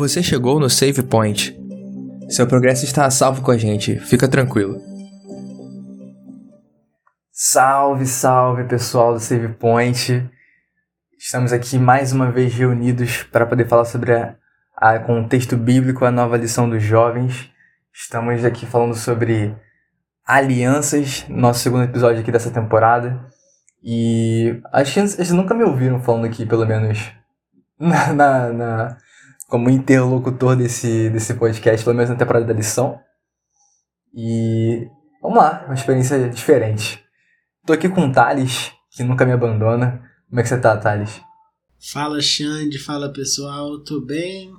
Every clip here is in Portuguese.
Você chegou no Save Point. Seu progresso está a salvo com a gente, fica tranquilo. Salve, salve pessoal do Save Point. Estamos aqui mais uma vez reunidos para poder falar sobre a, a contexto bíblico, a nova lição dos jovens. Estamos aqui falando sobre alianças, nosso segundo episódio aqui dessa temporada. E acho que vocês nunca me ouviram falando aqui, pelo menos na, na, na, como interlocutor desse, desse podcast, pelo menos na temporada da lição. E vamos lá, uma experiência diferente. Tô aqui com o Thales, que nunca me abandona. Como é que você tá, Thales? Fala, Xande, fala pessoal, tô bem.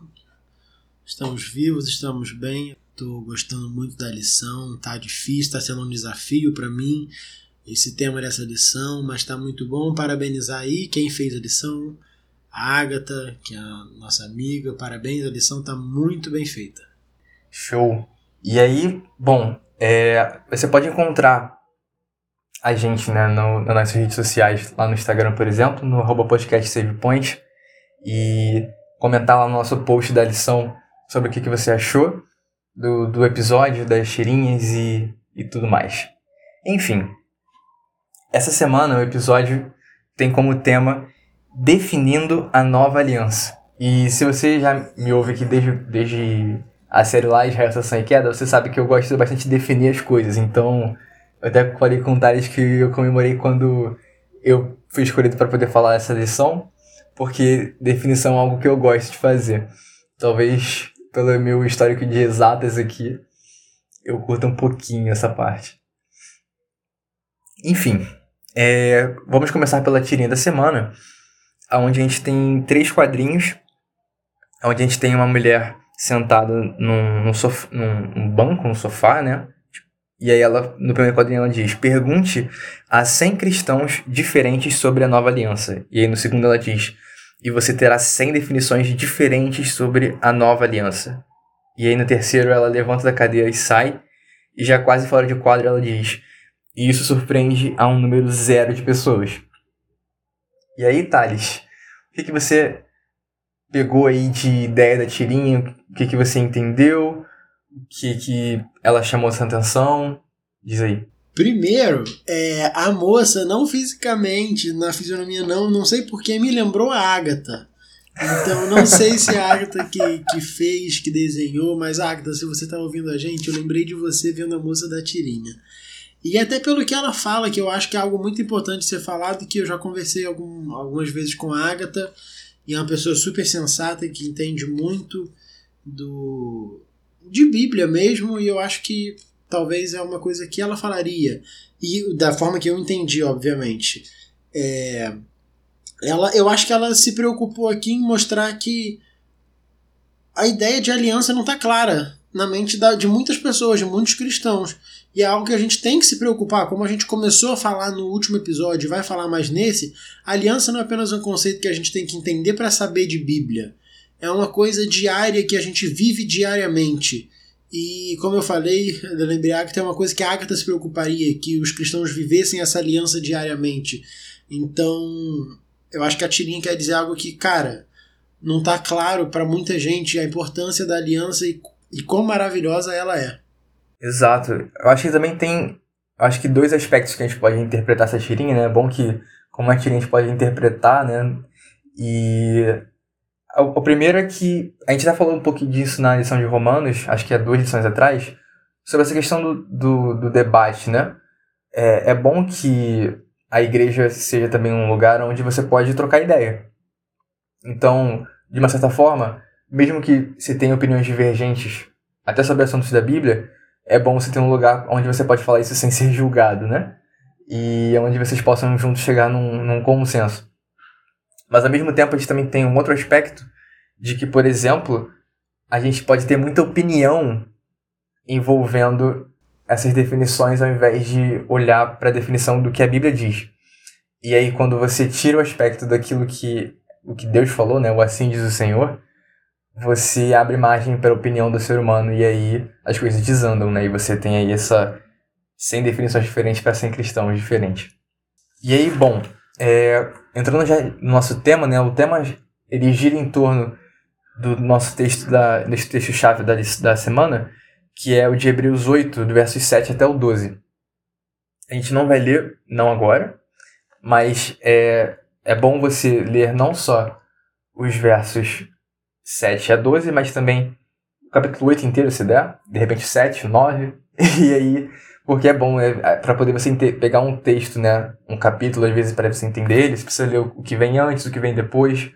Estamos vivos, estamos bem. Tô gostando muito da lição, tá difícil, tá sendo um desafio para mim esse tema dessa lição, mas tá muito bom. Parabenizar aí quem fez a lição a Agatha, que é a nossa amiga, parabéns, a lição está muito bem feita. Show! E aí, bom, é, você pode encontrar a gente né, no, nas nossas redes sociais, lá no Instagram, por exemplo, no arroba podcast SavePoint, e comentar lá no nosso post da lição sobre o que, que você achou do, do episódio, das tirinhas e, e tudo mais. Enfim, essa semana o episódio tem como tema definindo a nova aliança. E se você já me ouve aqui desde, desde a série lá, Israel, Estação e Queda, você sabe que eu gosto bastante de definir as coisas. Então, eu até falei com o Thales que eu comemorei quando eu fui escolhido para poder falar essa lição, porque definição é algo que eu gosto de fazer. Talvez pelo meu histórico de exatas aqui, eu curto um pouquinho essa parte. Enfim, é, vamos começar pela tirinha da semana onde a gente tem três quadrinhos, onde a gente tem uma mulher sentada num, num, num, banco, num sofá, né? E aí ela, no primeiro quadrinho ela diz, pergunte a 100 cristãos diferentes sobre a nova aliança. E aí no segundo ela diz, e você terá 100 definições diferentes sobre a nova aliança. E aí no terceiro ela levanta da cadeira e sai, e já quase fora de quadro ela diz, e isso surpreende a um número zero de pessoas. E aí, Thales, que, que você pegou aí de ideia da tirinha? O que, que você entendeu? O que, que ela chamou essa atenção? Diz aí. Primeiro, é, a moça, não fisicamente, na fisionomia não, não sei porque, me lembrou a Agatha. Então, não sei se a Agatha que, que fez, que desenhou, mas Agatha, se você está ouvindo a gente, eu lembrei de você vendo a moça da tirinha. E até pelo que ela fala, que eu acho que é algo muito importante ser falado, que eu já conversei algum, algumas vezes com a Agatha, e é uma pessoa super sensata que entende muito do de Bíblia mesmo, e eu acho que talvez é uma coisa que ela falaria. E da forma que eu entendi, obviamente. É, ela, eu acho que ela se preocupou aqui em mostrar que a ideia de aliança não está clara na mente da, de muitas pessoas, de muitos cristãos. E é algo que a gente tem que se preocupar, como a gente começou a falar no último episódio e vai falar mais nesse, aliança não é apenas um conceito que a gente tem que entender para saber de Bíblia. É uma coisa diária que a gente vive diariamente. E como eu falei, eu lembrei que tem uma coisa que a Agatha se preocuparia, que os cristãos vivessem essa aliança diariamente. Então, eu acho que a tirinha quer dizer algo que, cara, não está claro para muita gente a importância da aliança e, e quão maravilhosa ela é. Exato. Eu acho que também tem. Acho que dois aspectos que a gente pode interpretar essa tirinha, né? É bom que, como a tirinha a gente pode interpretar, né? E. O, primeiro é que. A gente já falou um pouquinho disso na lição de Romanos, acho que é duas lições atrás, sobre essa questão do, do, do debate, né? É, é bom que a igreja seja também um lugar onde você pode trocar ideia. Então, de uma certa forma, mesmo que se tenha opiniões divergentes até sobre assuntos da Bíblia, é bom você ter um lugar onde você pode falar isso sem ser julgado, né? E onde vocês possam juntos chegar num, num consenso. Mas ao mesmo tempo a gente também tem um outro aspecto de que, por exemplo, a gente pode ter muita opinião envolvendo essas definições ao invés de olhar para a definição do que a Bíblia diz. E aí quando você tira o aspecto daquilo que o que Deus falou, né, o assim diz o Senhor, você abre margem para a opinião do ser humano e aí as coisas desandam, né? E você tem aí essa 100 definições diferentes para 100 cristãos diferentes. E aí, bom, é, entrando já no nosso tema, né? O tema ele gira em torno do nosso texto, da, desse texto-chave da, da semana, que é o de Hebreus 8, do versos 7 até o 12. A gente não vai ler, não agora, mas é, é bom você ler não só os versos 7 a 12, mas também o capítulo 8 inteiro, se der, de repente 7, 9, e aí, porque é bom, é, é para poder você pegar um texto, né, um capítulo, às vezes, para você entender ele, você precisa ler o que vem antes, o que vem depois,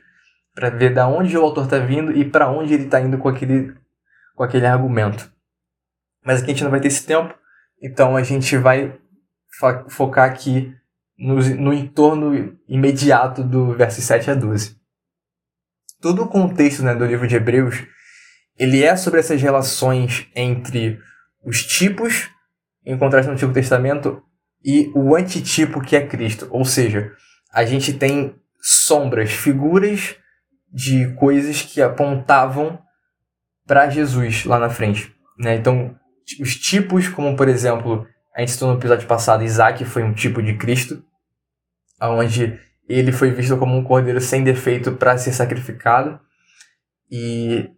para ver da onde o autor está vindo e para onde ele está indo com aquele, com aquele argumento. Mas aqui a gente não vai ter esse tempo, então a gente vai focar aqui no, no entorno imediato do verso 7 a 12. Todo o contexto né, do livro de Hebreus ele é sobre essas relações entre os tipos encontrados no Antigo Testamento e o antitipo que é Cristo. Ou seja, a gente tem sombras, figuras de coisas que apontavam para Jesus lá na frente. Né? Então, os tipos, como por exemplo, a gente citou no episódio passado, Isaac foi um tipo de Cristo, onde ele foi visto como um cordeiro sem defeito para ser sacrificado. E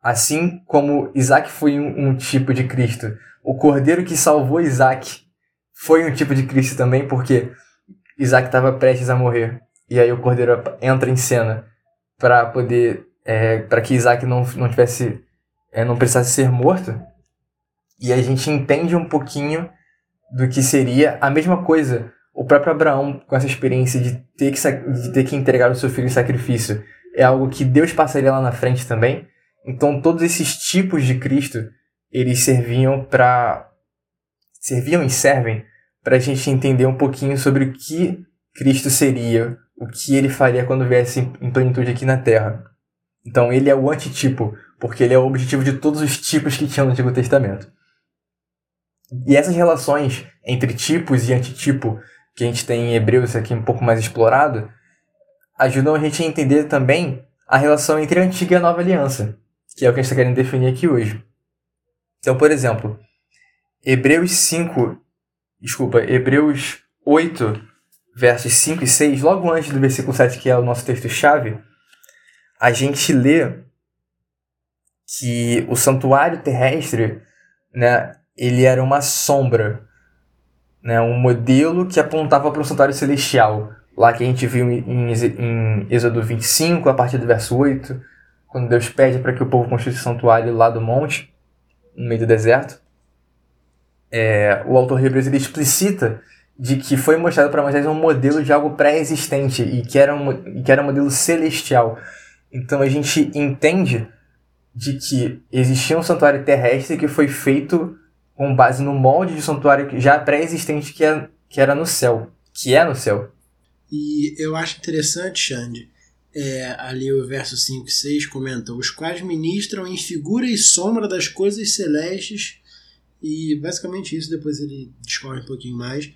assim como Isaac foi um, um, tipo de Cristo, o cordeiro que salvou Isaac foi um tipo de Cristo também, porque Isaac estava prestes a morrer. E aí o cordeiro entra em cena para poder. É, para que Isaac não, não tivesse. É, não precisasse ser morto. E a gente entende um pouquinho do que seria a mesma coisa o próprio Abraão, com essa experiência de ter, que, de ter que entregar o seu filho em sacrifício, é algo que Deus passaria lá na frente também. Então, todos esses tipos de Cristo, eles serviam para. serviam e servem para a gente entender um pouquinho sobre o que Cristo seria, o que ele faria quando viesse em plenitude aqui na Terra. Então, ele é o antitipo, porque ele é o objetivo de todos os tipos que tinha no Antigo Testamento. E essas relações entre tipos e antitipo que a gente tem em Hebreus aqui um pouco mais explorado, ajudam a gente a entender também a relação entre a antiga e a nova aliança, que é o que a gente está querendo definir aqui hoje. Então, por exemplo, Hebreus 5, desculpa, Hebreus 8, versos 5 e 6, logo antes do versículo 7, que é o nosso texto-chave, a gente lê que o santuário terrestre, né, ele era uma sombra né, um modelo que apontava para o santuário celestial, lá que a gente viu em, em Êxodo 25, a partir do verso 8, quando Deus pede para que o povo construísse o santuário lá do monte, no meio do deserto. É, o autor Hebreus ele explicita de que foi mostrado para Moisés um modelo de algo pré-existente e que era um, que era um modelo celestial. Então a gente entende de que existia um santuário terrestre que foi feito com base no molde de santuário já pré-existente que, é, que era no céu, que é no céu. E eu acho interessante, Xande, é, ali o verso 5 e 6 comenta: os quais ministram em figura e sombra das coisas celestes, e basicamente isso, depois ele discorre um pouquinho mais.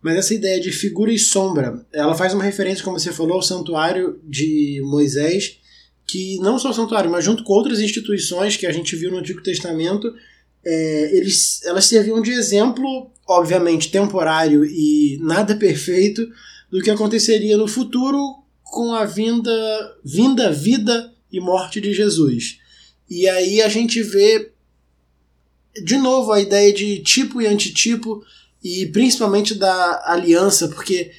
Mas essa ideia de figura e sombra, ela faz uma referência, como você falou, ao santuário de Moisés, que não só o santuário, mas junto com outras instituições que a gente viu no Antigo Testamento, é, eles, elas serviam de exemplo, obviamente temporário e nada perfeito, do que aconteceria no futuro com a vinda, vinda, vida e morte de Jesus. E aí a gente vê de novo a ideia de tipo e antitipo e principalmente da aliança, porque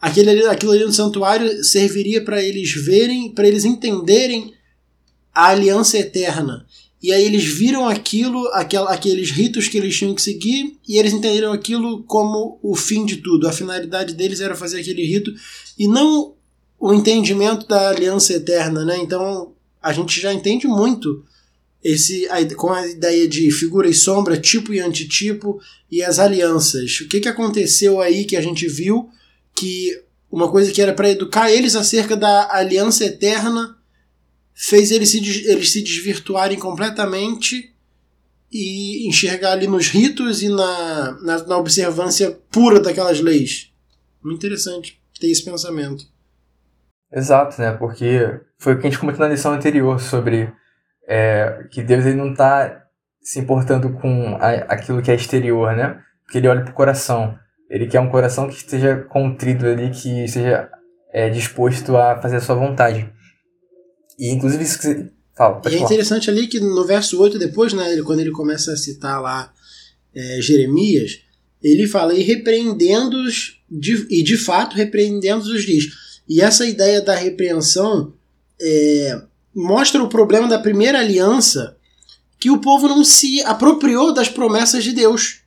aquele, aquilo ali no santuário serviria para eles verem, para eles entenderem a aliança eterna. E aí eles viram aquilo, aquel, aqueles ritos que eles tinham que seguir, e eles entenderam aquilo como o fim de tudo. A finalidade deles era fazer aquele rito, e não o entendimento da aliança eterna, né? Então a gente já entende muito esse com a ideia de figura e sombra, tipo e antitipo, e as alianças. O que, que aconteceu aí que a gente viu que uma coisa que era para educar eles acerca da aliança eterna fez eles se, eles se desvirtuarem completamente e enxergar ali nos ritos e na, na, na observância pura daquelas leis. Muito interessante ter esse pensamento. Exato, né? Porque foi o que a gente comentou na lição anterior sobre é, que Deus ele não está se importando com a, aquilo que é exterior, né? Porque ele olha para o coração. Ele quer um coração que esteja contrido ali, que esteja é, disposto a fazer a sua vontade. E inclusive isso que você Fala, e é interessante ali que no verso 8 depois, né, ele, quando ele começa a citar lá é, Jeremias, ele fala, e repreendendo-os, e de fato repreendendo-os diz. E essa ideia da repreensão é, mostra o problema da primeira aliança, que o povo não se apropriou das promessas de Deus.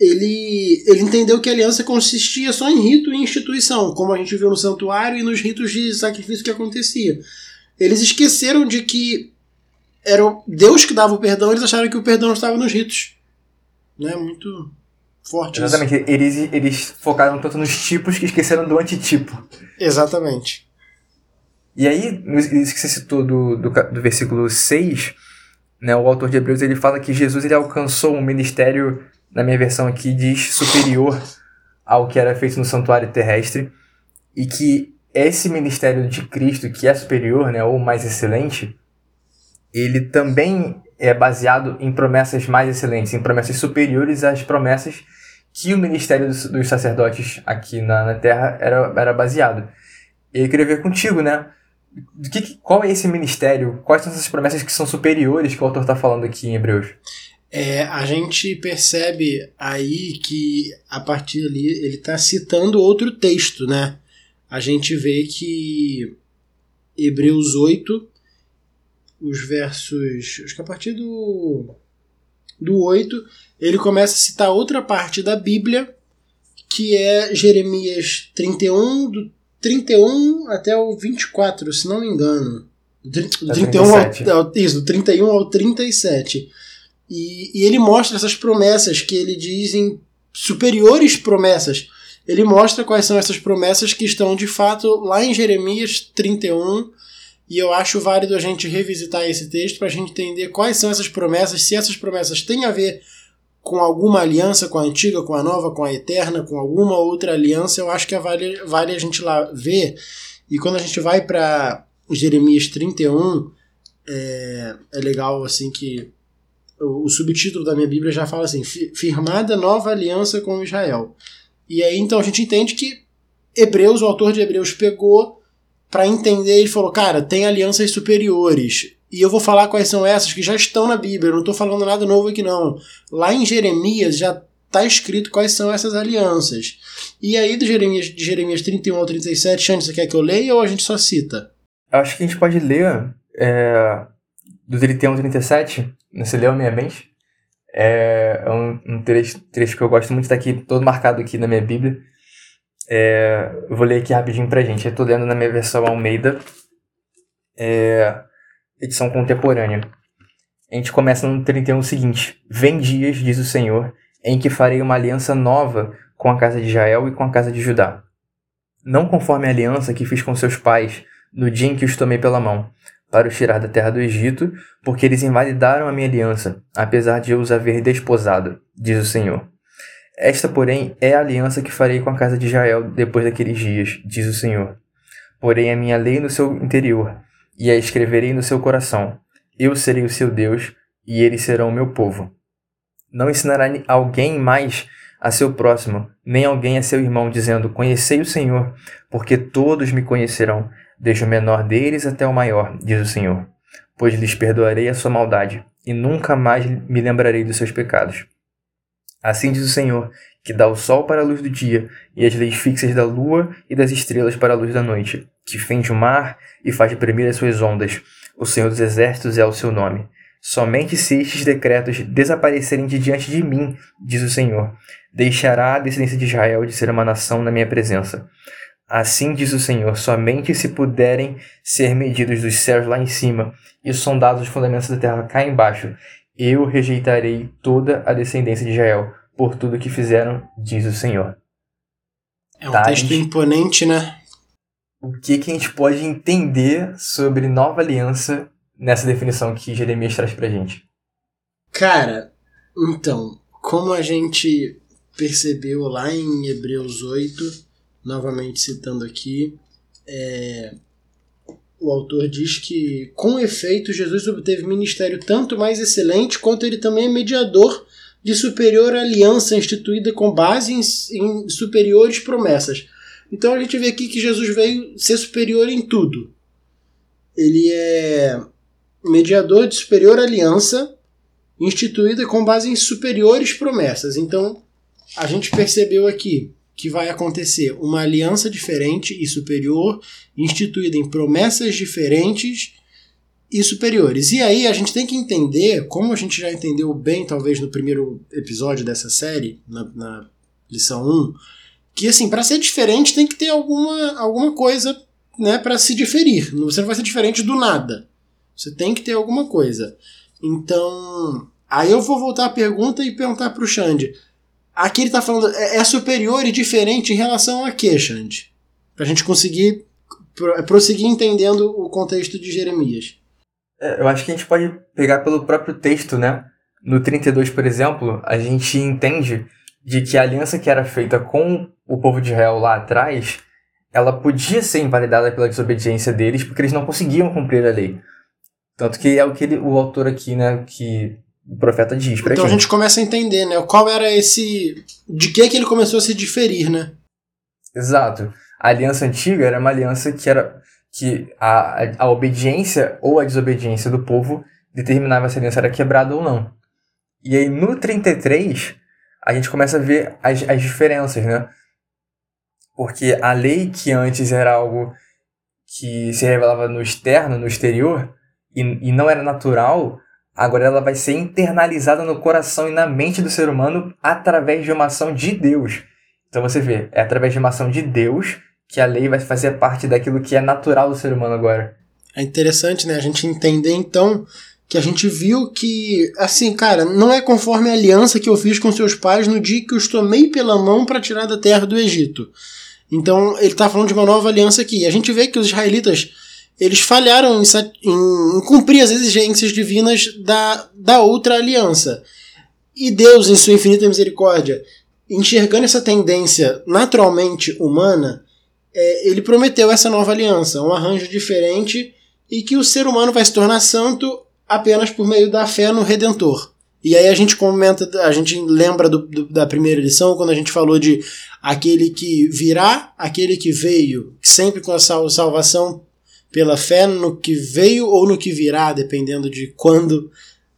Ele, ele entendeu que a aliança consistia só em rito e instituição, como a gente viu no santuário e nos ritos de sacrifício que acontecia. Eles esqueceram de que era Deus que dava o perdão, eles acharam que o perdão estava nos ritos. Né? Muito forte Exatamente. Isso. Eles, eles focaram tanto nos tipos que esqueceram do antitipo. Exatamente. E aí, isso que você citou do, do, do versículo 6, né, o autor de Hebreus ele fala que Jesus ele alcançou um ministério, na minha versão aqui, diz superior ao que era feito no santuário terrestre, e que esse ministério de Cristo, que é superior, né, ou mais excelente, ele também é baseado em promessas mais excelentes, em promessas superiores às promessas que o ministério dos, dos sacerdotes aqui na, na Terra era, era baseado. E eu queria ver contigo, né? que, qual é esse ministério? Quais são essas promessas que são superiores que o autor está falando aqui em Hebreus? É, a gente percebe aí que a partir ali ele está citando outro texto, né? A gente vê que Hebreus 8, os versos. Acho que a partir do, do 8, ele começa a citar outra parte da Bíblia, que é Jeremias 31, do 31 até o 24, se não me engano. Do 31 ao, isso, do 31 ao 37. E, e ele mostra essas promessas que ele diz em superiores promessas. Ele mostra quais são essas promessas que estão de fato lá em Jeremias 31. E eu acho válido a gente revisitar esse texto para a gente entender quais são essas promessas, se essas promessas têm a ver com alguma aliança com a antiga, com a nova, com a eterna, com alguma outra aliança, eu acho que é vale, vale a gente lá ver. E quando a gente vai para Jeremias 31, é, é legal assim que o, o, subtítulo da minha Bíblia já fala assim: firmada nova aliança com Israel. E aí então a gente entende que Hebreus, o autor de Hebreus, pegou para entender e falou: cara, tem alianças superiores. E eu vou falar quais são essas que já estão na Bíblia, eu não estou falando nada novo aqui não. Lá em Jeremias já está escrito quais são essas alianças. E aí de Jeremias, de Jeremias 31 ao 37, Xande, você quer que eu leia ou a gente só cita? Acho que a gente pode ler é, do 31 ao 37, você leu a minha mente? É, um, um trecho, trecho, que eu gosto muito, está aqui todo marcado aqui na minha Bíblia. É, vou ler aqui rapidinho pra gente. Eu tô lendo na minha versão Almeida. É, edição contemporânea. A gente começa no 31 seguinte: Vem dias, diz o Senhor, em que farei uma aliança nova com a casa de Israel e com a casa de Judá. Não conforme a aliança que fiz com seus pais no dia em que os tomei pela mão, para os tirar da terra do Egito, porque eles invalidaram a minha aliança, apesar de eu os haver desposado, diz o Senhor. Esta, porém, é a aliança que farei com a casa de Israel depois daqueles dias, diz o Senhor. Porém a minha lei no seu interior, e a escreverei no seu coração. Eu serei o seu Deus, e eles serão o meu povo. Não ensinará alguém mais a seu próximo, nem alguém a seu irmão, dizendo: Conhecei o Senhor, porque todos me conhecerão, desde o menor deles até o maior, diz o Senhor. Pois lhes perdoarei a sua maldade, e nunca mais me lembrarei dos seus pecados. Assim diz o Senhor, que dá o sol para a luz do dia, e as leis fixas da lua e das estrelas para a luz da noite que fende o mar e faz deprimir as suas ondas. O Senhor dos Exércitos é o seu nome. Somente se estes decretos desaparecerem de diante de mim, diz o Senhor, deixará a descendência de Israel de ser uma nação na minha presença. Assim diz o Senhor, somente se puderem ser medidos dos céus lá em cima e sondados os fundamentos da terra cá embaixo, eu rejeitarei toda a descendência de Israel por tudo que fizeram, diz o Senhor. É um tá, texto gente... imponente, né? o que, que a gente pode entender sobre nova aliança nessa definição que Jeremias traz pra gente? Cara, então, como a gente percebeu lá em Hebreus 8, novamente citando aqui, é, o autor diz que, com efeito, Jesus obteve ministério tanto mais excelente quanto ele também é mediador de superior aliança instituída com base em, em superiores promessas então a gente vê aqui que Jesus veio ser superior em tudo. Ele é mediador de superior aliança instituída com base em superiores promessas. Então, a gente percebeu aqui que vai acontecer uma aliança diferente e superior, instituída em promessas diferentes e superiores. E aí a gente tem que entender, como a gente já entendeu bem, talvez no primeiro episódio dessa série, na, na lição 1, que assim, para ser diferente tem que ter alguma, alguma coisa né, para se diferir. Você não vai ser diferente do nada. Você tem que ter alguma coisa. Então, aí eu vou voltar à pergunta e perguntar para o Xande. Aqui ele está falando, é, é, superior e diferente em relação a quê, Xande? Para a gente conseguir prosseguir entendendo o contexto de Jeremias. É, eu acho que a gente pode pegar pelo próprio texto, né? No 32, por exemplo, a gente entende de que a aliança que era feita com o povo de Israel lá atrás, ela podia ser invalidada pela desobediência deles, porque eles não conseguiam cumprir a lei. Tanto que é o que ele, o autor aqui, né, que o profeta diz pra Então a gente começa a entender, né, qual era esse... de que que ele começou a se diferir, né? Exato. A aliança antiga era uma aliança que era que a, a, a obediência ou a desobediência do povo determinava se a aliança era quebrada ou não. E aí no 33, a gente começa a ver as, as diferenças, né? Porque a lei que antes era algo que se revelava no externo, no exterior, e, e não era natural, agora ela vai ser internalizada no coração e na mente do ser humano através de uma ação de Deus. Então você vê, é através de uma ação de Deus que a lei vai fazer parte daquilo que é natural do ser humano agora. É interessante, né? A gente entender então que a gente viu que, assim, cara, não é conforme a aliança que eu fiz com seus pais no dia que os tomei pela mão para tirar da terra do Egito. Então, ele está falando de uma nova aliança aqui. A gente vê que os israelitas eles falharam em, em, cumprir as exigências divinas da, da outra aliança. E Deus, em sua infinita misericórdia, enxergando essa tendência naturalmente humana, é, ele prometeu essa nova aliança, um arranjo diferente e que o ser humano vai se tornar santo apenas por meio da fé no Redentor. E aí a gente comenta, a gente lembra do, do, da primeira lição, quando a gente falou de aquele que virá, aquele que veio, sempre com a salvação pela fé no que veio ou no que virá, dependendo de quando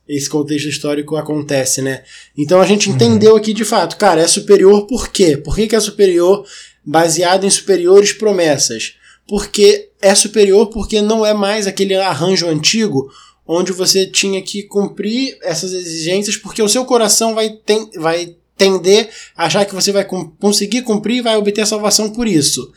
esse contexto histórico acontece, né? Então a gente uhum. entendeu aqui de fato, cara, é superior por quê? Por que, que é superior baseado em superiores promessas? Porque é superior porque não é mais aquele arranjo antigo onde você tinha que cumprir essas exigências, porque o seu coração vai, ten, vai tender a achar que você vai conseguir cumprir e vai obter salvação por isso.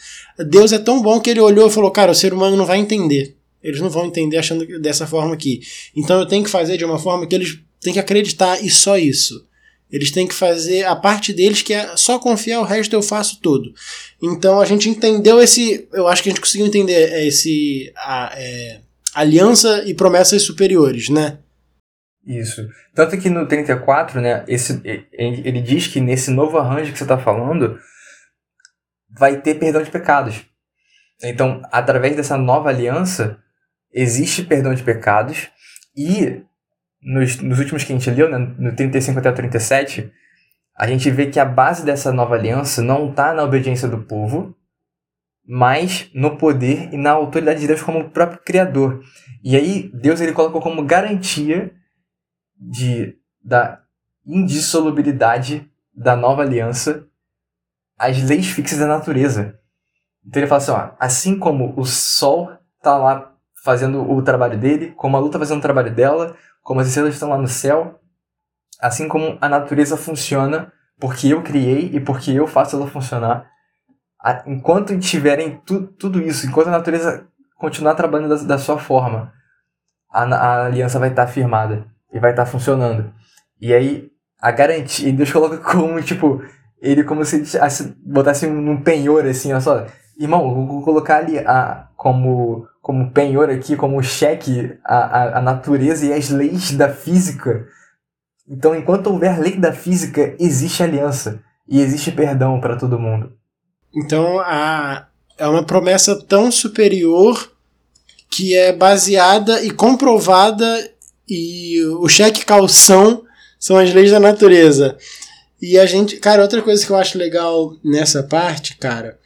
Deus é tão bom que ele olhou e falou: Cara, o ser humano não vai entender. Eles não vão entender achando dessa forma aqui. Então eu tenho que fazer de uma forma que eles têm que acreditar e só isso. Eles têm que fazer a parte deles que é só confiar, o resto eu faço tudo. Então a gente entendeu esse. Eu acho que a gente conseguiu entender esse. A, é, aliança e promessas superiores, né? Isso. Tanto que no 34, né, esse, ele diz que nesse novo arranjo que você está falando, vai ter perdão de pecados. Então, através dessa nova aliança, existe perdão de pecados e nos, nos últimos que a gente leu, né, no 35 até o 37, a gente vê que a base dessa nova aliança não está na obediência do povo, mas no poder e na autoridade de Deus como o próprio Criador. E aí Deus ele colocou como garantia de da indissolubilidade da nova aliança as leis fixas da natureza. Então ele fala assim, ó, assim como o sol está lá fazendo o trabalho dele, como a lua está fazendo o trabalho dela, como as estrelas estão lá no céu, assim como a natureza funciona porque eu criei e porque eu faço ela funcionar, enquanto tiverem tu, tudo isso, enquanto a natureza continuar trabalhando da, da sua forma, a, a, aliança vai estar tá firmada e vai estar tá funcionando. E aí, a garantia, Deus coloca como, tipo, ele como se botasse num penhor, assim, olha só, irmão, vou colocar ali a, como, como penhor aqui, como cheque, a, a, a natureza e as leis da física. Então, enquanto houver lei da física, existe aliança e existe perdão para todo mundo. Então a, é uma promessa tão superior que é baseada e comprovada e o cheque calção são as leis da natureza. E a gente, cara, outra coisa que eu acho legal nessa parte, cara,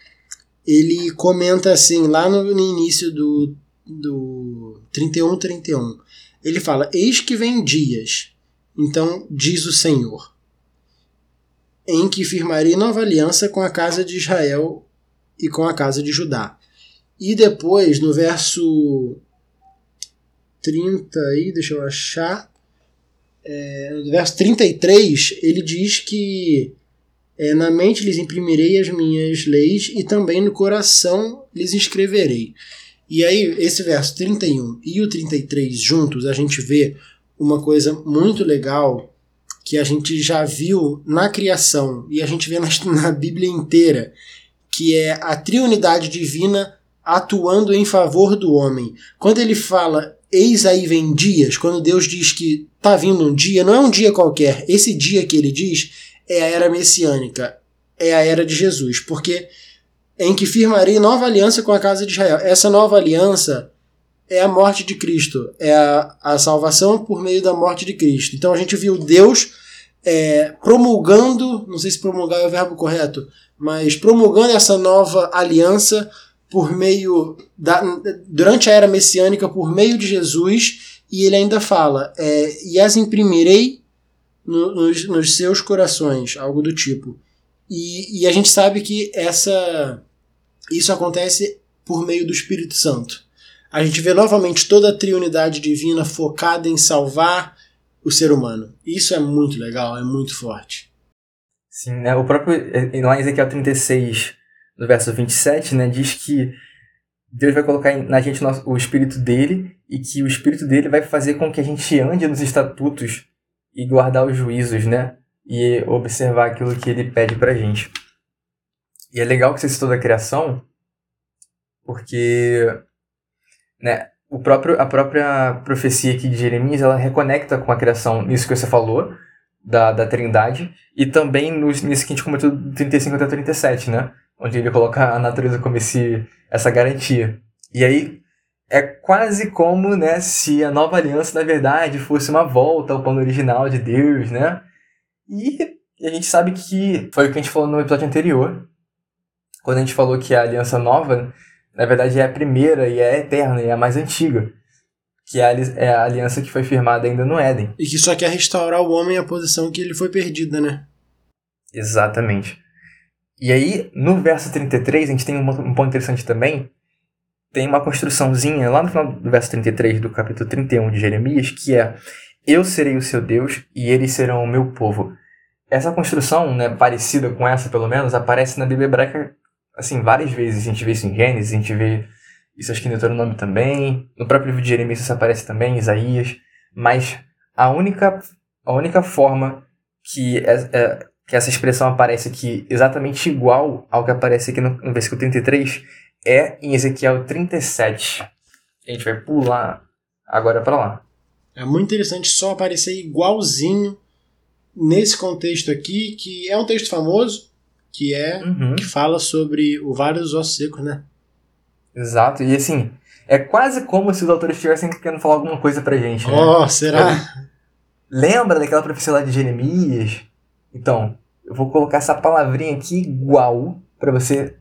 ele comenta assim, lá no, início do, do 31 31. ele fala: Eis que vem dias, então diz o Senhor, em que firmarei nova aliança com a casa de Israel e com a casa de Judá. E depois, no verso 30 aí, deixa eu achar. É, no verso 33, ele diz que é, na mente lhes imprimirei as minhas leis e também no coração lhes escreverei. E aí, esse verso 31 e o 33 juntos, a gente vê uma coisa muito legal que a gente já viu na criação e a gente vê na, na Bíblia inteira, que é a triunidade divina atuando em favor do homem. Quando ele fala eis aí vem dias, quando Deus diz que tá vindo um dia, não é um dia qualquer. Esse dia que ele diz é a era messiânica, é a era de Jesus, porque em que firmarei nova aliança com a casa de Israel. Essa nova aliança é a morte de Cristo, é a, a salvação por meio da morte de Cristo. Então a gente viu Deus é, promulgando, não sei se promulgar é o verbo correto, mas promulgando essa nova aliança por meio da durante a era messiânica por meio de Jesus e ele ainda fala é, e as imprimirei no, nos, nos seus corações algo do tipo. E, e a gente sabe que essa isso acontece por meio do Espírito Santo. A gente vê novamente toda a triunidade divina focada em salvar o ser humano. Isso é muito legal é muito forte. Sim né? O próprio lá em Ezequiel 36 no verso 27, né, diz que Deus vai colocar na gente o espírito dele e que o espírito dele vai fazer com que a gente ande nos estatutos e guardar os juízos, né? E observar aquilo que ele pede pra gente. E é legal que você citou da criação, porque né, o próprio, a própria profecia aqui de Jeremias, ela reconecta com a criação, nisso que você falou, da, da Trindade, e também nos, nisso que a gente comentou do 35 até 37, né? Onde ele coloca a natureza como esse, essa garantia. E aí é quase como né, se a nova aliança, na verdade, fosse uma volta ao plano original de Deus, né? E a gente sabe que foi o que a gente falou no episódio anterior, quando a gente falou que a aliança nova, na verdade, é a primeira e é a eterna e é a mais antiga. Que é a é aliança que foi firmada ainda no Éden. E que só quer restaurar o homem à posição que ele foi perdida, né? Exatamente. E aí, no verso 33, a gente tem um, ponto interessante também. Tem uma construçãozinha lá no final do verso 33 do capítulo 31 de Jeremias, que é: Eu serei o seu Deus e eles serão o meu povo. Essa construção, né, parecida com essa pelo menos, aparece na Bíblia hebraica assim, várias vezes. A gente vê isso em Gênesis, a gente vê isso acho que em Deuteronômio também. No próprio livro de Jeremias isso aparece também, Isaías. Mas a única, a única forma que é, é, que essa expressão aparece aqui exatamente igual ao que aparece aqui no, no versículo 33 é em Ezequiel 37. A gente vai pular agora para lá. É muito interessante só aparecer igualzinho nesse contexto aqui, que é um texto famoso, que é uhum. que fala sobre o Vale dos Ossos Secos, né? Exato, e assim, é quase como se os autores estivessem querendo falar alguma coisa pra gente, né? Oh, será? Lembra daquela profecia lá de Jeremias? Então, eu vou colocar essa palavrinha aqui igual para você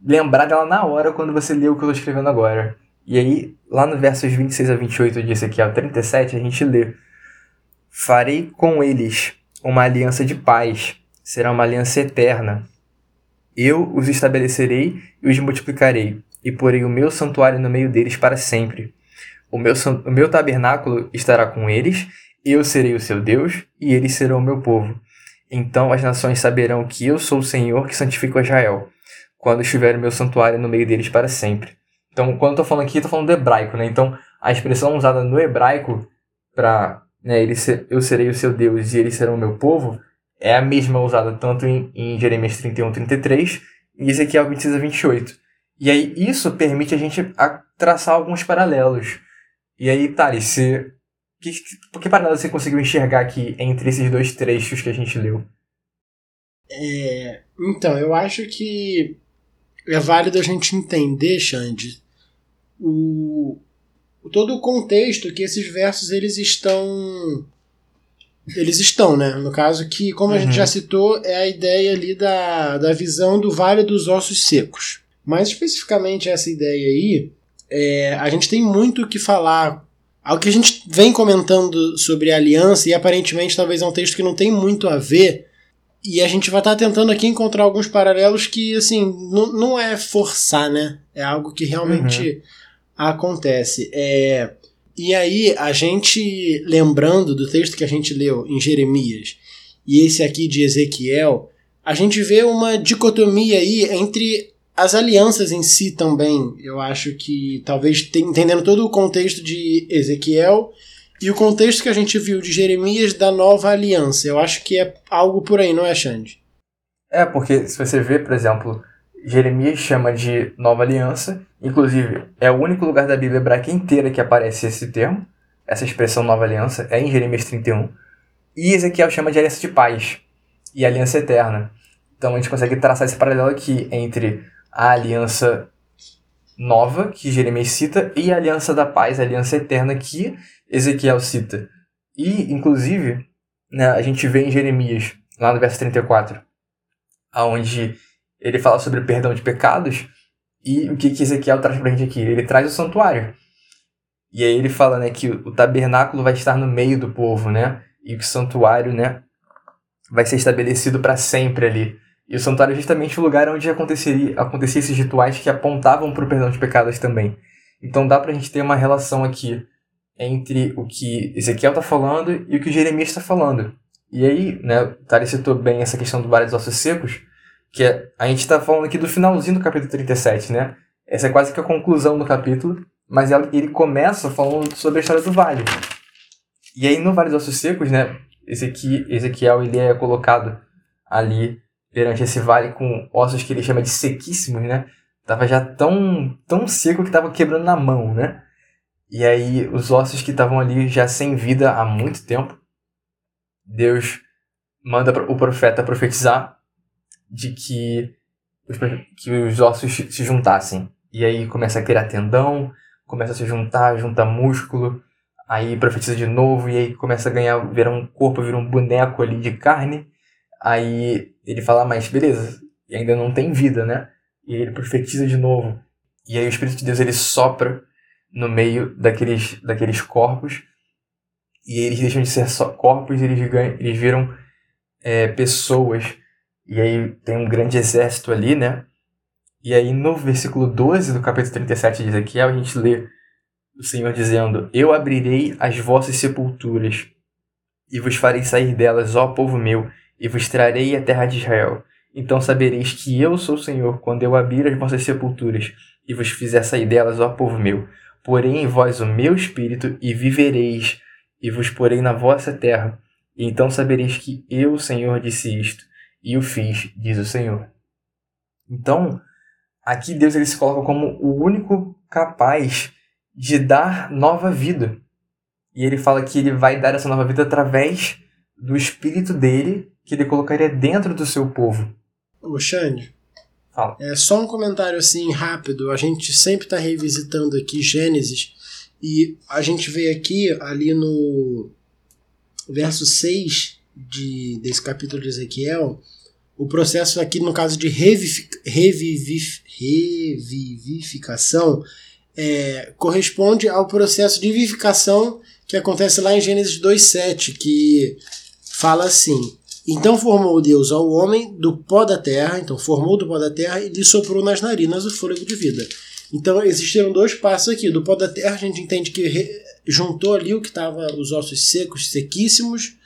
lembrar dela na hora quando você lê o que eu estou escrevendo agora. E aí, lá no versos 26 a 28 disso aqui, ao 37, a gente lê: Farei com eles uma aliança de paz, será uma aliança eterna. Eu os estabelecerei e os multiplicarei, e porei o meu santuário no meio deles para sempre. O meu, o meu tabernáculo estará com eles, eu serei o seu Deus, e eles serão o meu povo então as nações saberão que eu sou o Senhor que santifico Israel, quando estiver o meu santuário no meio deles para sempre. Então, quando eu estou falando aqui, estou falando do hebraico, né? Então, a expressão usada no hebraico para né, ele ser, eu serei o seu Deus e eles serão o meu povo é a mesma usada tanto em, em Jeremias 31, 33 e Ezequiel 26 a 28. E aí, isso permite a gente traçar alguns paralelos. E aí, Thales, você que, que parada você conseguiu enxergar aqui entre esses dois trechos que a gente leu? É, então, eu acho que é válido a gente entender, Xande, o, todo o contexto que esses versos eles estão eles estão, né? No caso que, como a gente já uhum. citou, é a ideia ali da, da visão do Vale dos Ossos Secos. Mais especificamente essa ideia aí, é, a gente tem muito o que falar Ao que a gente vem comentando sobre aliança, e aparentemente talvez é um texto que não tem muito a ver, e a gente vai estar tá tentando aqui encontrar alguns paralelos que, assim, não é forçar, né? É algo que realmente uhum. acontece. É, e aí, a gente, lembrando do texto que a gente leu em Jeremias e esse aqui de Ezequiel, a gente vê uma dicotomia aí entre as alianças em si também. Eu acho que talvez entendendo todo o contexto de Ezequiel e o contexto que a gente viu de Jeremias da nova aliança. Eu acho que é algo por aí, não é, Xande? É, porque se você vê, por exemplo, Jeremias chama de nova aliança, inclusive é o único lugar da Bíblia hebraica inteira que aparece esse termo, essa expressão nova aliança, é em Jeremias 31. E Ezequiel chama de aliança de paz e aliança eterna. Então a gente consegue traçar esse paralelo aqui entre a aliança nova, que Jeremias cita, e a aliança da paz, a aliança eterna, que Ezequiel cita. E, inclusive, né, a gente vê em Jeremias, lá no verso 34, onde ele fala sobre o perdão de pecados, e o que, que Ezequiel traz pra gente aqui? Ele traz o santuário. E aí ele fala né, que o tabernáculo vai estar no meio do povo, né? E que o santuário né, vai ser estabelecido para sempre ali. E o santuário é justamente o lugar onde aconteceria, acontecia esses rituais que apontavam para o perdão de pecados também. Então dá para a gente ter uma relação aqui entre o que Ezequiel está falando e o que Jeremias está falando. E aí, né, o citou bem essa questão do vale dos ossos secos, que é, a gente está falando aqui do finalzinho do capítulo 37, né? Essa é quase que a conclusão do capítulo, mas ele começa falando sobre a história do vale. E aí no Vale dos Ossos Secos, né, Ezequiel, Ezequiel ele é colocado ali perante esse vale com ossos que ele chama de sequíssimos, né? Tava já tão, tão seco que tava quebrando na mão, né? E aí os ossos que estavam ali já sem vida há muito tempo, Deus manda o profeta profetizar de que os, que os ossos se juntassem. E aí começa a criar tendão, começa a se juntar, junta músculo, aí profetiza de novo e aí começa a ganhar, virar um corpo, vira um boneco ali de carne. Aí ele fala, mas beleza, e ainda não tem vida, né? E ele profetiza de novo. E aí o Espírito de Deus ele sopra no meio daqueles, daqueles corpos e eles deixam de ser só corpos eles, ganham, eles viram é, pessoas. E aí tem um grande exército ali, né? E aí no versículo 12 do capítulo 37 de Ezequiel a gente lê o Senhor dizendo: Eu abrirei as vossas sepulturas e vos farei sair delas, ó povo meu, e vos trarei a terra de Israel. Então sabereis que eu sou o Senhor, quando eu abrir as vossas sepulturas e vos fizer sair delas, ó povo meu. Porém em vós o meu espírito, e vivereis, e vos porei na vossa terra. E então sabereis que eu, Senhor, disse isto, e o fiz, diz o Senhor. Então, aqui Deus ele se coloca como o único capaz de dar nova vida. E ele fala que ele vai dar essa nova vida através do espírito dele que ele colocaria dentro do seu povo. Ô Xande, Fala. é só um comentário assim rápido. A gente sempre está revisitando aqui Gênesis e a gente vê aqui, ali no verso 6 de, desse capítulo de Ezequiel, o processo aqui, no caso de revivific, revivif, revivificação, é, corresponde ao processo de vivificação que acontece lá em Gênesis 2,7, que fala assim: então formou Deus ao homem do pó da terra, então formou do pó da terra e lhe soprou nas narinas o fôlego de vida. Então existiram dois passos aqui. Do pó da terra a gente entende que juntou ali o que estava os ossos secos, sequíssimos,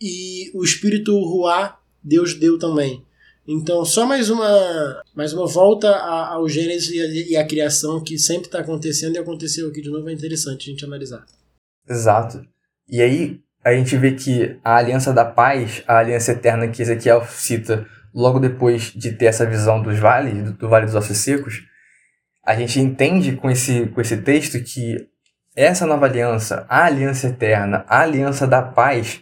e o espírito ruá Deus deu também. Então só mais uma mais uma volta ao Gênesis e a, e a criação que sempre está acontecendo e aconteceu aqui de novo é interessante a gente analisar. Exato. E aí a gente vê que a aliança da paz, a aliança eterna que Ezequiel cita logo depois de ter essa visão dos vales, do, do Vale dos Ossos Secos, a gente entende com esse, com esse texto que essa nova aliança, a aliança eterna, a aliança da paz,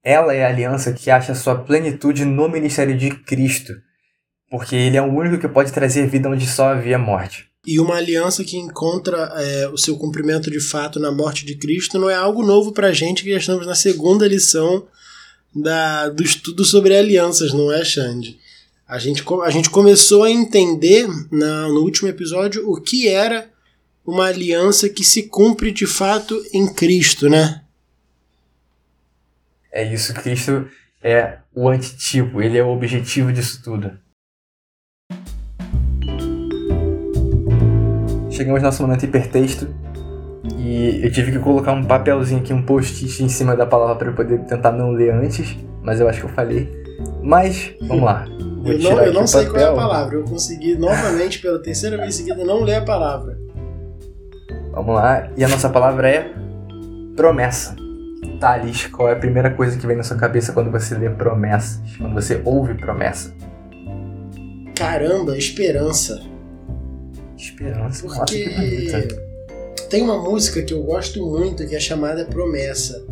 ela é a aliança que acha sua plenitude no ministério de Cristo, porque ele é o único que pode trazer vida onde só havia morte. E uma aliança que encontra é, o seu cumprimento de fato na morte de Cristo não é algo novo para a gente, que já estamos na segunda lição da, do estudo sobre alianças, não é, Xande? A gente, a gente começou a entender na, no último episódio o que era uma aliança que se cumpre de fato em Cristo, né? É isso, Cristo é o antitipo, ele é o objetivo disso tudo. Chegamos no nosso momento hipertexto e eu tive que colocar um papelzinho aqui, um post-it em cima da palavra para eu poder tentar não ler antes, mas eu acho que eu falei. Mas, vamos lá. Vou eu não, eu não sei qual é a palavra, eu consegui novamente pela terceira vez seguida não ler a palavra. Vamos lá, e a nossa palavra é promessa. Thales, qual é a primeira coisa que vem na sua cabeça quando você lê promessas? Quando você ouve promessa? Caramba, esperança. Esperança, Porque tem uma música que eu gosto muito que é chamada Promessa.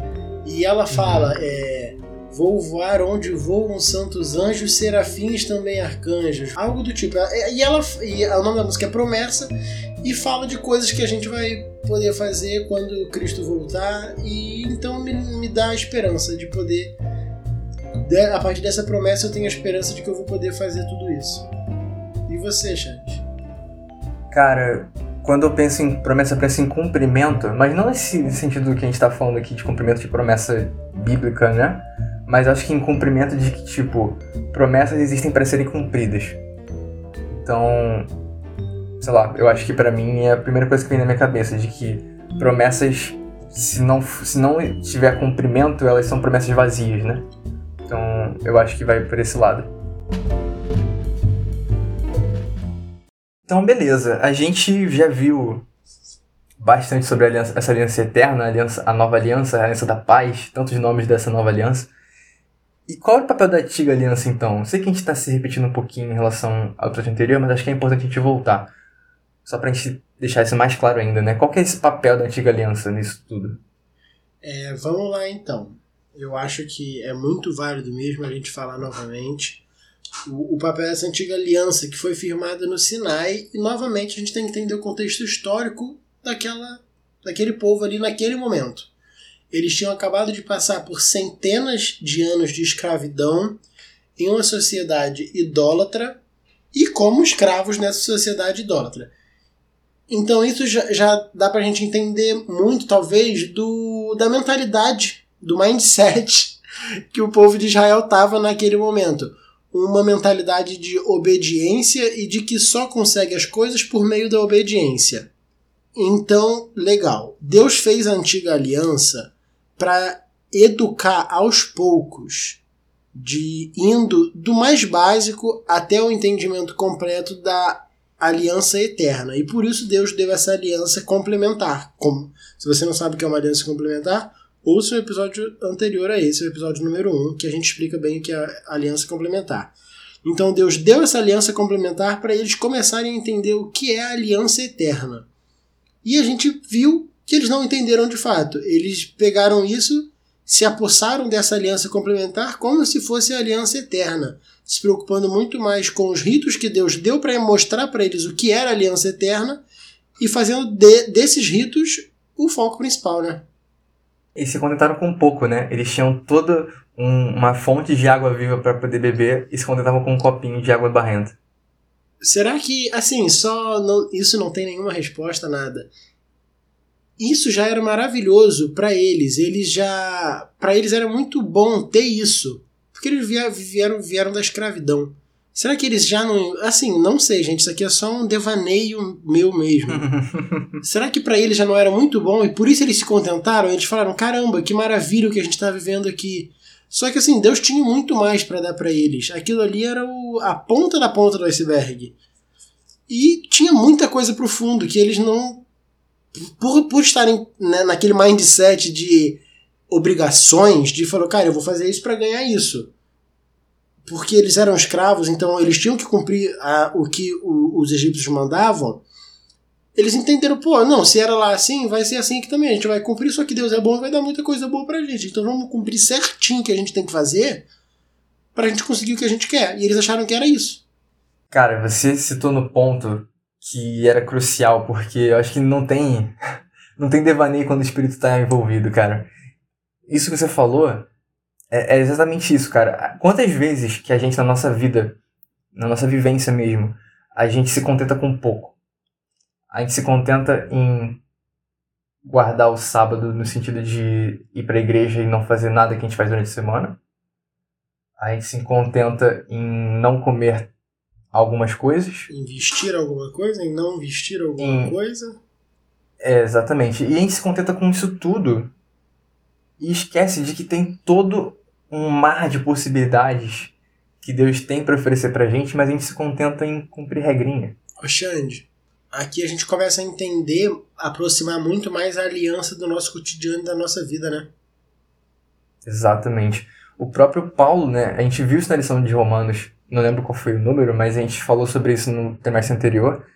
E ela fala, uhum. é, Vou voar onde voam santos anjos, serafins também arcanjos. Algo do tipo. E ela e o nome da música é Promessa e fala de coisas que a gente vai poder fazer quando Cristo voltar. E então me, me dá a esperança de poder. A partir dessa promessa eu tenho a esperança de que eu vou poder fazer tudo isso. E você, Chad? Cara, quando eu penso em promessa, eu penso em cumprimento, mas não nesse sentido que a gente está falando aqui de cumprimento de promessa bíblica, né? mas acho que em cumprimento de que, tipo, promessas existem para serem cumpridas. Então, sei lá, eu acho que para mim é a primeira coisa que vem na minha cabeça, de que promessas, se não, se não tiver cumprimento, elas são promessas vazias, né? Então, eu acho que vai por esse lado. Então, beleza. A gente já viu bastante sobre aliança, essa aliança eterna, a, aliança, a nova aliança, a aliança da paz, tantos nomes dessa nova aliança. E qual é o papel da antiga aliança, então? Sei que a gente está se repetindo um pouquinho em relação ao episódio anterior, mas acho que é importante a gente voltar. Só para a gente deixar isso mais claro ainda, né? Qual que é esse papel da antiga aliança nisso tudo? É, vamos lá, então. Eu acho que é muito válido mesmo a gente falar novamente o, papel dessa antiga aliança que foi firmada no Sinai e, novamente, a gente tem que entender o contexto histórico daquela, daquele povo ali naquele momento. Eles tinham acabado de passar por centenas de anos de escravidão em uma sociedade idólatra e como escravos nessa sociedade idólatra. Então isso já, já dá pra gente entender muito, talvez, do, da mentalidade, do mindset que o povo de Israel estava naquele momento. Uma mentalidade de obediência e de que só consegue as coisas por meio da obediência. Então, legal. Deus fez a antiga aliança para educar aos poucos, de indo do mais básico até o entendimento completo da aliança eterna. E por isso Deus deu essa aliança complementar. Como, se você não sabe o que é uma aliança complementar, ouça o episódio anterior a esse, o episódio número 1, que a gente explica bem o que é aliança complementar. Então Deus deu essa aliança complementar para eles começarem a entender o que é a aliança eterna. E a gente viu que eles não entenderam de fato. Eles pegaram isso, se apossaram dessa aliança complementar como se fosse a aliança eterna, se preocupando muito mais com os ritos que Deus deu para mostrar para eles o que era a aliança eterna e fazendo de, desses ritos o foco principal, né? E se contentaram com pouco, né? Eles tinham toda um, uma fonte de água viva para poder beber e se contentavam com um copinho de água barrenta. Será que, assim, só não, isso não tem nenhuma resposta, nada? isso já era maravilhoso para eles. Eles já, para eles era muito bom ter isso, porque eles vieram vieram da escravidão. Será que eles já não, assim, não sei, gente, isso aqui é só um devaneio meu mesmo. Será que para eles já não era muito bom e por isso eles se contentaram? Eles falaram: "Caramba, que maravilha o que a gente está vivendo aqui". Só que assim, Deus tinha muito mais para dar para eles. Aquilo ali era o, a ponta da ponta do iceberg. E tinha muita coisa pro fundo que eles não por, por estarem né, naquele mindset de obrigações, de falar, cara, eu vou fazer isso para ganhar isso. Porque eles eram escravos, então eles tinham que cumprir a, o que o, os egípcios mandavam. Eles entenderam, pô, não, se era lá assim, vai ser assim aqui também. A gente vai cumprir, só que Deus é bom e vai dar muita coisa boa pra gente. Então vamos cumprir certinho o que a gente tem que fazer pra gente conseguir o que a gente quer. E eles acharam que era isso. Cara, você citou no ponto que era crucial, porque eu acho que não tem não tem devaneio quando o espírito está envolvido, cara. Isso que você falou é, é, exatamente isso, cara. Quantas vezes que a gente na nossa vida, na nossa vivência mesmo, a gente se contenta com pouco? a gente se contenta em guardar o sábado no sentido de ir para a igreja e não fazer nada que a gente faz durante a semana. A gente se contenta em não comer algumas coisas. Em vestir alguma coisa, em não vestir alguma Em- coisa. É, exatamente. E a gente se contenta com isso tudo e esquece de que tem todo um mar de possibilidades que Deus tem para oferecer pra gente, mas a gente se contenta em cumprir regrinha. Ô Xande, aqui a gente começa a entender, aproximar muito mais a aliança do nosso cotidiano e da nossa vida, né? Exatamente. O próprio Paulo, né? A gente viu isso na lição de Romanos, não lembro qual foi o número, mas a gente falou sobre isso no trimestre anterior,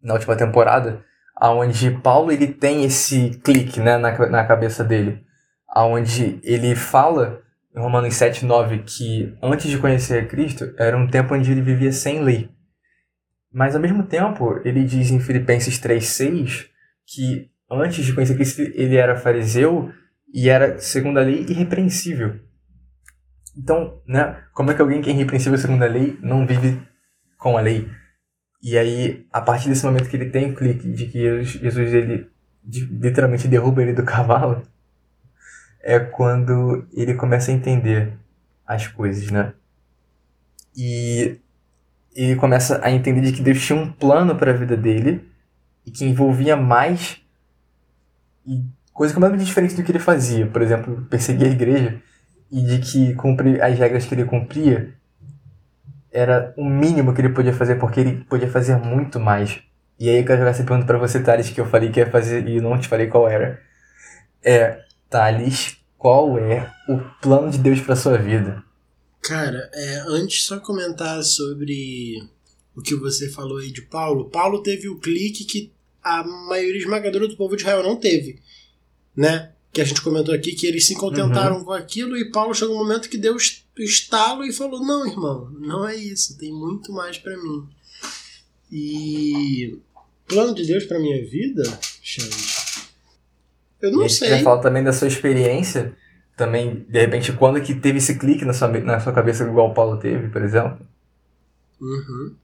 na última temporada, aonde Paulo ele tem esse clique, né, na, na cabeça dele, aonde ele fala em Romanos 7, 9 que antes de conhecer a Cristo era um tempo onde ele vivia sem lei. Mas ao mesmo tempo, ele diz em Filipenses 3, 6 que antes de conhecer Cristo ele era fariseu e era, segundo a lei, irrepreensível. Então, né, como é que alguém que é irrepreensível segundo a lei não vive com a lei? E aí, a partir desse momento que ele tem o clique de que Jesus, Jesus, ele de- literalmente derruba ele do cavalo, é quando ele começa a entender as coisas, né? E ele começa a entender de que Deus tinha um plano para a vida dele e que envolvia mais e coisa completamente diferente do que ele fazia. Por exemplo, perseguir a igreja e de que cumprir as regras que ele cumpria era o mínimo que ele podia fazer, porque ele podia fazer muito mais. E aí eu quero jogar essa pergunta pra você, Thales, que eu falei que ia fazer e não te falei qual era. É, Thales, qual é o plano de Deus pra sua vida? Cara, é, antes só comentar sobre o que você falou aí de Paulo. Paulo teve o clique que a maioria esmagadora do povo de Israel não teve, né? Que a gente comentou aqui que eles se contentaram com aquilo e Paulo chegou um momento que deu est- o estalo e falou: Não, irmão, não é isso, tem muito mais pra mim. E plano de Deus pra minha vida, Xande? Eu e não se sei. quiser falar também da sua experiência, também, de repente, quando que teve esse clique na sua, na sua cabeça, igual o Paulo teve, por exemplo? Uhum.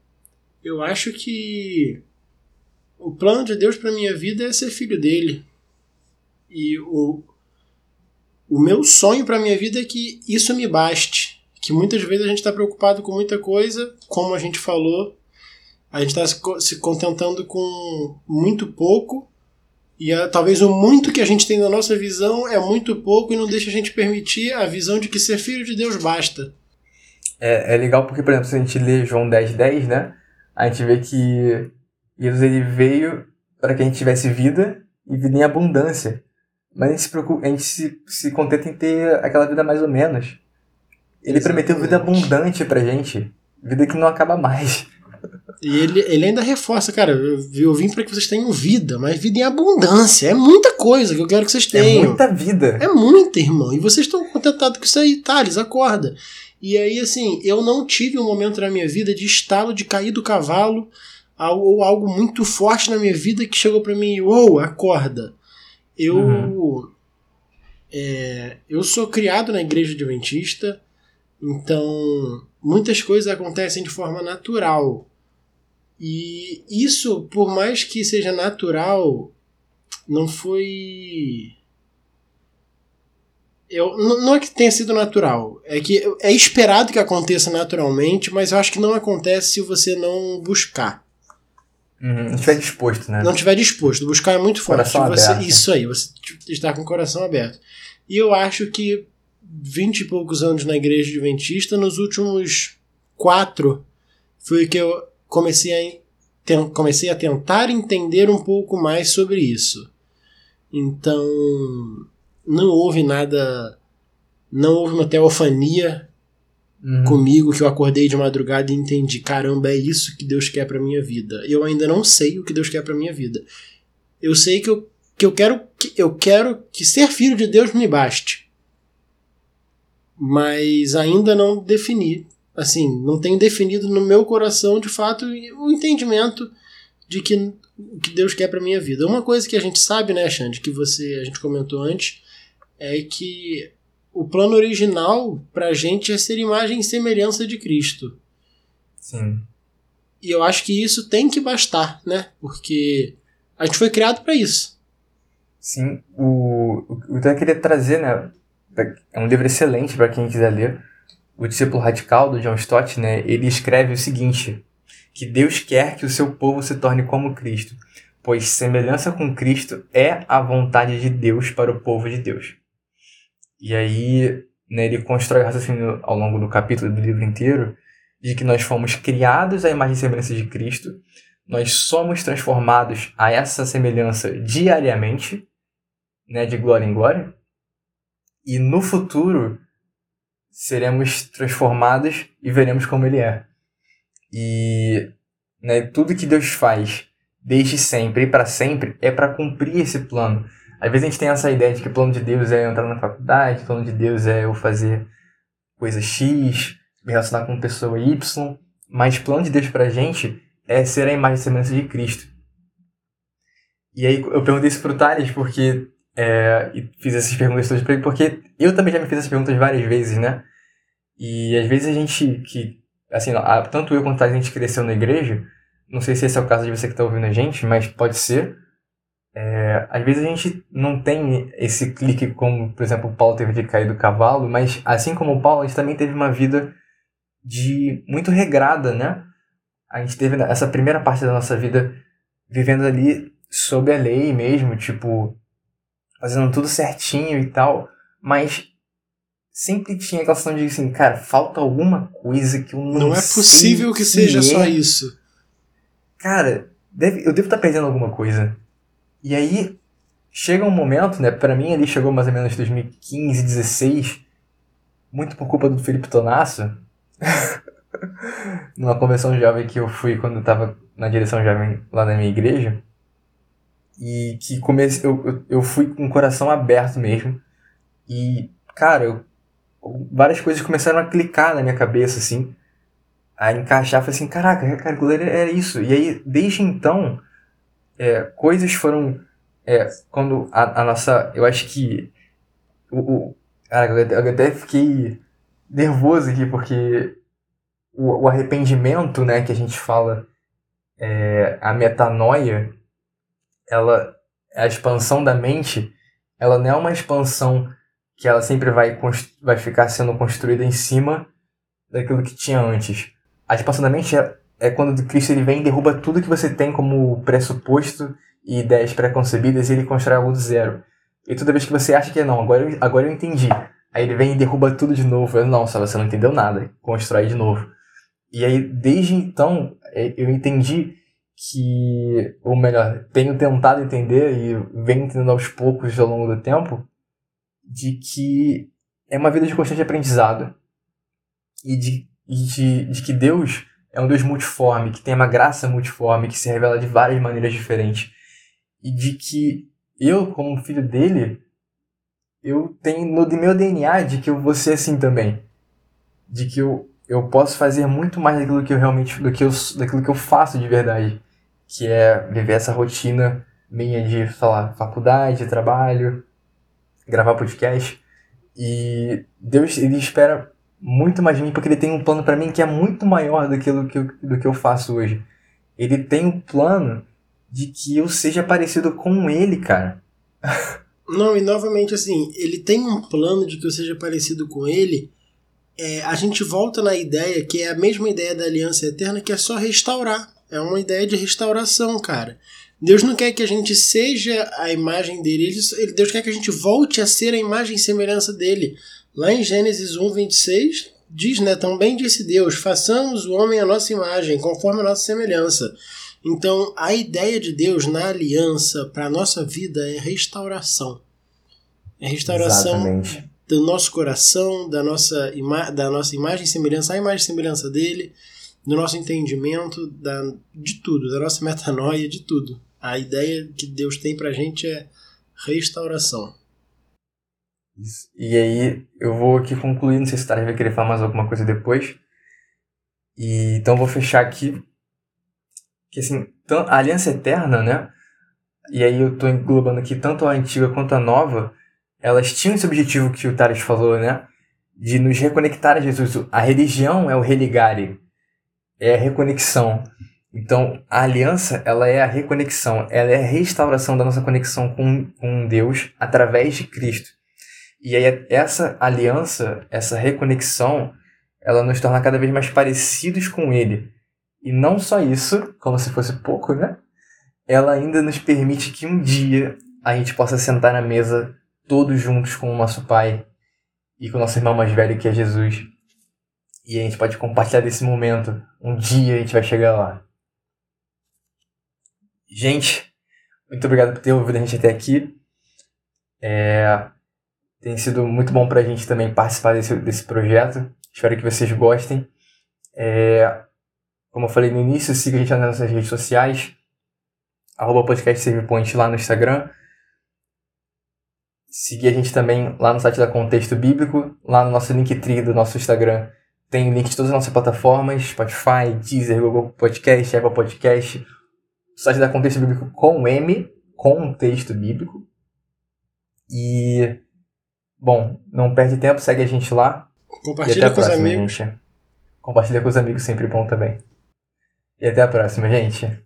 Eu acho que o plano de Deus para minha vida é ser filho dele. E o, o meu sonho para minha vida é que isso me baste. Que muitas vezes a gente está preocupado com muita coisa, como a gente falou, a gente está se contentando com muito pouco. E ah, talvez o muito que a gente tem na nossa visão é muito pouco e não deixa a gente permitir a visão de que ser filho de Deus basta. É, é legal porque, por exemplo, se a gente lê João 10, 10, né? A gente vê que Jesus ele veio para que a gente tivesse vida e vida em abundância. Mas a gente se, preocupa, a gente se, se contenta em ter aquela vida mais ou menos. Ele prometeu vida Exatamente. abundante pra gente. Vida que não acaba mais. E ele, ele ainda reforça, cara, eu, eu vim para que vocês tenham vida, mas vida em abundância. É muita coisa que eu quero que vocês É tenham. muita vida. É muita, irmão. E vocês estão contentados com isso aí, Thales, acorda. E aí, assim, eu não tive um momento na minha vida de estalo, de cair do cavalo, al- ou algo muito forte na minha vida que chegou pra mim, uou, acorda. Eu. é, eu sou criado na igreja adventista, então muitas coisas acontecem de forma natural. E isso, por mais que seja natural, não foi. Eu, não é que tenha sido natural, é que é esperado que aconteça naturalmente, mas eu acho que não acontece se você não buscar, Uhum, não estiver disposto, né? não estiver disposto. Buscar é muito forte. Você, isso aí, você está com o coração aberto. E eu acho que vinte e poucos anos na igreja adventista, nos últimos quatro, foi que eu comecei a, comecei a tentar entender um pouco mais sobre isso. Então, não houve nada. Não houve uma teofania Uhum. comigo que eu acordei de madrugada e entendi, caramba, é isso que Deus quer pra minha vida. Eu ainda não sei o que Deus quer pra minha vida. Eu sei que eu, que eu quero que eu quero que ser filho de Deus me baste. Mas ainda não defini. Assim, não tenho definido no meu coração, de fato, o entendimento de que que Deus quer pra minha vida. Uma coisa que a gente sabe, né, Xande, que você a gente comentou antes, é que o plano original pra gente é ser imagem e semelhança de Cristo. Sim. E eu acho que isso tem que bastar, né? Porque a gente foi criado para isso. Sim, o, o que eu queria trazer, né? É um livro excelente para quem quiser ler. O Discípulo Radical, do John Stott, né? Ele escreve o seguinte: que Deus quer que o seu povo se torne como Cristo, pois semelhança com Cristo é a vontade de Deus para o povo de Deus. E aí, né, ele constrói o ao longo do capítulo do livro inteiro de que nós fomos criados à imagem e semelhança de Cristo, nós somos transformados a essa semelhança diariamente, né, de glória em glória, e no futuro seremos transformados e veremos como Ele é. E né, tudo que Deus faz desde sempre e para sempre é para cumprir esse plano. Às vezes a gente tem essa ideia de que o plano de Deus é entrar na faculdade, o plano de Deus é eu fazer coisa X, me relacionar com pessoa Y, mas o plano de Deus pra gente é ser a imagem e semelhança de Cristo. E aí eu perguntei isso pro Thales porque é, e fiz essas perguntas todas pra ele, porque eu também já me fiz essas perguntas várias vezes, né? E às vezes a gente, que, assim, tanto eu quanto a gente cresceu na igreja, não sei se esse é o caso de você que está ouvindo a gente, mas pode ser. É, às vezes a gente não tem esse clique como, por exemplo, o Paulo teve de cair do cavalo, mas assim como o Paulo, a gente também teve uma vida de muito regrada, né? A gente teve essa primeira parte da nossa vida vivendo ali sob a lei mesmo, tipo, fazendo tudo certinho e tal, mas sempre tinha aquela questão de assim, cara, falta alguma coisa que eu não Não é possível que, que seja é. só isso. Cara, deve, eu devo estar tá perdendo alguma coisa. E aí, chega um momento, né? Pra mim, ali chegou mais ou menos 2015, 16, muito por culpa do Felipe Tonasso. numa convenção jovem que eu fui quando eu tava na direção jovem lá na minha igreja. E que comecei, eu, eu, fui com o coração aberto mesmo. E, cara, eu, várias coisas começaram a clicar na minha cabeça, assim. A encaixar, falei assim, caraca, cara, aquilo era isso. E aí, desde então, é, coisas foram. É, quando a, a, nossa. Eu acho que. O, o, cara, eu até fiquei nervoso aqui, porque o, o arrependimento, né, que a gente fala, é, a metanoia, ela, a expansão da mente, ela não é uma expansão que ela sempre vai, vai ficar sendo construída em cima daquilo que tinha antes. A expansão da mente é é quando Cristo ele vem e derruba tudo que você tem como pressuposto e ideias preconcebidas e ele constrói algo do zero. E toda vez que você acha que não, agora eu, agora eu entendi. Aí ele vem e derruba tudo de novo. Eu, não, só você não entendeu nada. Constrói de novo. E aí, desde então, é, eu entendi que, ou melhor, tenho tentado entender e venho entendendo aos poucos ao longo do tempo, de que é uma vida de constante aprendizado. E de, de, de que Deus é um Deus multiforme, que tem uma graça multiforme, que se revela de várias maneiras diferentes. E de que eu, como filho dele, eu tenho no meu DNA de que eu vou ser assim também. De que eu, eu posso fazer muito mais daquilo que eu realmente, do que eu, daquilo que eu faço de verdade. Que é viver essa rotina minha de, falar faculdade, trabalho, gravar podcast. E Deus, ele espera muito mais de mim, porque ele tem um plano para mim que é muito maior do que, do, que, do que eu faço hoje. Ele tem um plano de que eu seja parecido com ele, cara. Não, e novamente assim, ele tem um plano de que eu seja parecido com ele. É, a gente volta na ideia que é a mesma ideia da aliança eterna, que é só restaurar. É uma ideia de restauração, cara. Deus não quer que a gente seja a imagem dele, ele, Deus quer que a gente volte a ser a imagem e semelhança dele. Lá em Gênesis 1, 26, diz, né? Também disse Deus: façamos o homem à nossa imagem, conforme a nossa semelhança. Então, a ideia de Deus na aliança para a nossa vida é restauração. É restauração Exatamente. do nosso coração, da nossa, da nossa imagem e semelhança, a imagem e semelhança dele, do nosso entendimento, da, de tudo, da nossa metanoia, de tudo. A ideia que Deus tem para a gente é restauração. E aí eu vou aqui concluir, não sei se o Tarek vai querer falar mais alguma coisa depois. E, então vou fechar aqui. Que assim, a Aliança Eterna, né? E aí eu tô englobando aqui tanto a antiga quanto a nova, elas tinham esse objetivo que o Tares falou, né? De nos reconectar a Jesus. A religião é o religare, é a reconexão. Então, a aliança, ela é a reconexão, ela é a restauração da nossa conexão com, com Deus através de Cristo. E aí, essa aliança, essa reconexão, ela nos torna cada vez mais parecidos com Ele. E não só isso, como se fosse pouco, né? Ela ainda nos permite que um dia a gente possa sentar na mesa todos juntos com o nosso Pai e com o nosso irmão mais velho, que é Jesus. E a gente pode compartilhar desse momento. Um dia a gente vai chegar lá. Gente, muito obrigado por ter ouvido a gente até aqui. É, tem sido muito bom para a gente também participar desse, desse projeto. Espero que vocês gostem. É, como eu falei no início, siga a gente nas nossas redes sociais. Arroba podcast lá no Instagram. Seguir a gente também lá no site da Contexto Bíblico. Lá no nosso Linktree do nosso Instagram tem link de todas as nossas plataformas. Spotify, Deezer, Google Podcast, Apple Podcast site da Contexto Bíblico com M, Contexto Bíblico. E, bom, não perde tempo, segue a gente lá. Compartilha com próxima, os amigos. Gente. Compartilha com os amigos, sempre bom também. E até a próxima, gente.